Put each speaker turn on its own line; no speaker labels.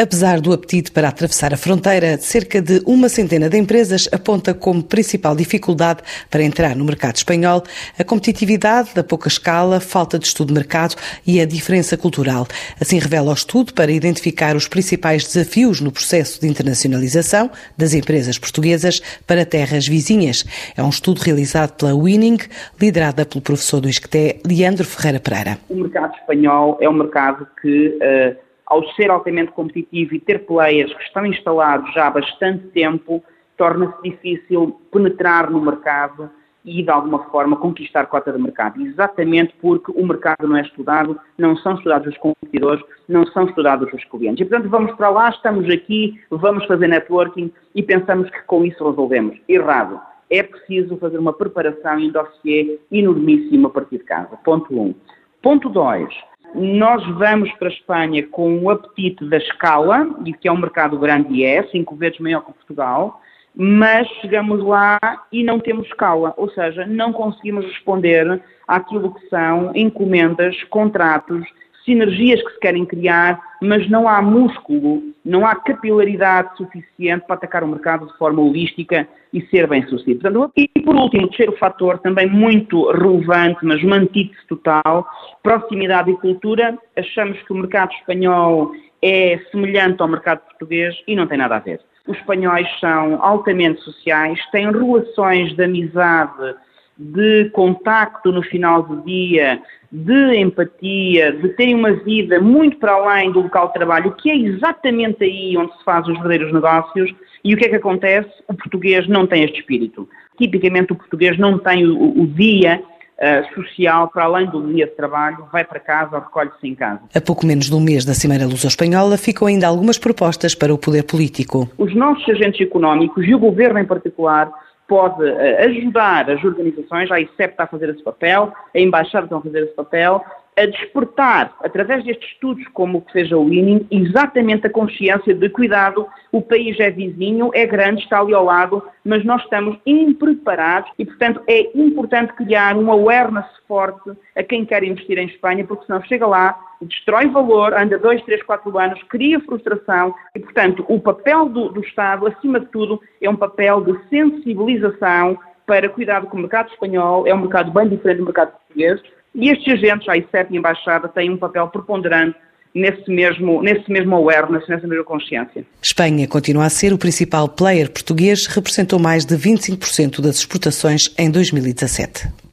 Apesar do apetite para atravessar a fronteira, cerca de uma centena de empresas aponta como principal dificuldade para entrar no mercado espanhol a competitividade da pouca escala, falta de estudo de mercado e a diferença cultural. Assim revela o estudo para identificar os principais desafios no processo de internacionalização das empresas portuguesas para terras vizinhas. É um estudo realizado pela Winning, liderada pelo professor do ISCTE, Leandro Ferreira Pereira.
O mercado espanhol é um mercado que uh ao ser altamente competitivo e ter players que estão instalados já há bastante tempo, torna-se difícil penetrar no mercado e, de alguma forma, conquistar cota de mercado. Exatamente porque o mercado não é estudado, não são estudados os competidores, não são estudados os clientes. E, portanto, vamos para lá, estamos aqui, vamos fazer networking e pensamos que com isso resolvemos. Errado. É preciso fazer uma preparação e um dossiê enormíssimo a partir de casa. Ponto 1. Um. Ponto 2 nós vamos para a Espanha com o apetite da escala, e que é um mercado grande e é, cinco vezes maior que Portugal, mas chegamos lá e não temos escala, ou seja, não conseguimos responder àquilo que são encomendas, contratos, sinergias que se querem criar, mas não há músculo, não há capilaridade suficiente para atacar o mercado de forma holística e ser bem sucedido. Portanto, e por último, terceiro fator, também muito relevante, mas antítese total, proximidade e cultura. Achamos que o mercado espanhol é semelhante ao mercado português e não tem nada a ver. Os espanhóis são altamente sociais, têm relações de amizade de contacto no final do dia, de empatia, de terem uma vida muito para além do local de trabalho, que é exatamente aí onde se fazem os verdadeiros negócios. E o que é que acontece? O português não tem este espírito. Tipicamente o português não tem o, o dia Uh, social, para além do dia de trabalho, vai para casa ou recolhe-se em casa.
A pouco menos de um mês da Cimeira Luso-Espanhola, ficam ainda algumas propostas para o poder político.
Os nossos agentes económicos e o governo em particular pode eh, ajudar as organizações, a ICEP está a fazer esse papel, a Embaixada está a fazer esse papel, a despertar, através destes estudos como o que seja o Winning, exatamente a consciência de cuidado, o país é vizinho, é grande, está ali ao lado, mas nós estamos impreparados e, portanto, é importante criar uma awareness forte a quem quer investir em Espanha, porque senão chega lá, destrói valor, anda dois, três, quatro anos, cria frustração e, portanto, o papel do, do Estado, acima de tudo, é um papel de sensibilização para cuidado com o mercado espanhol, é um mercado bem diferente do mercado português, e estes agentes, a ICEP e a Embaixada, têm um papel preponderante nesse mesmo, nesse mesmo awareness, nessa mesma consciência.
Espanha continua a ser o principal player português, representou mais de 25% das exportações em 2017.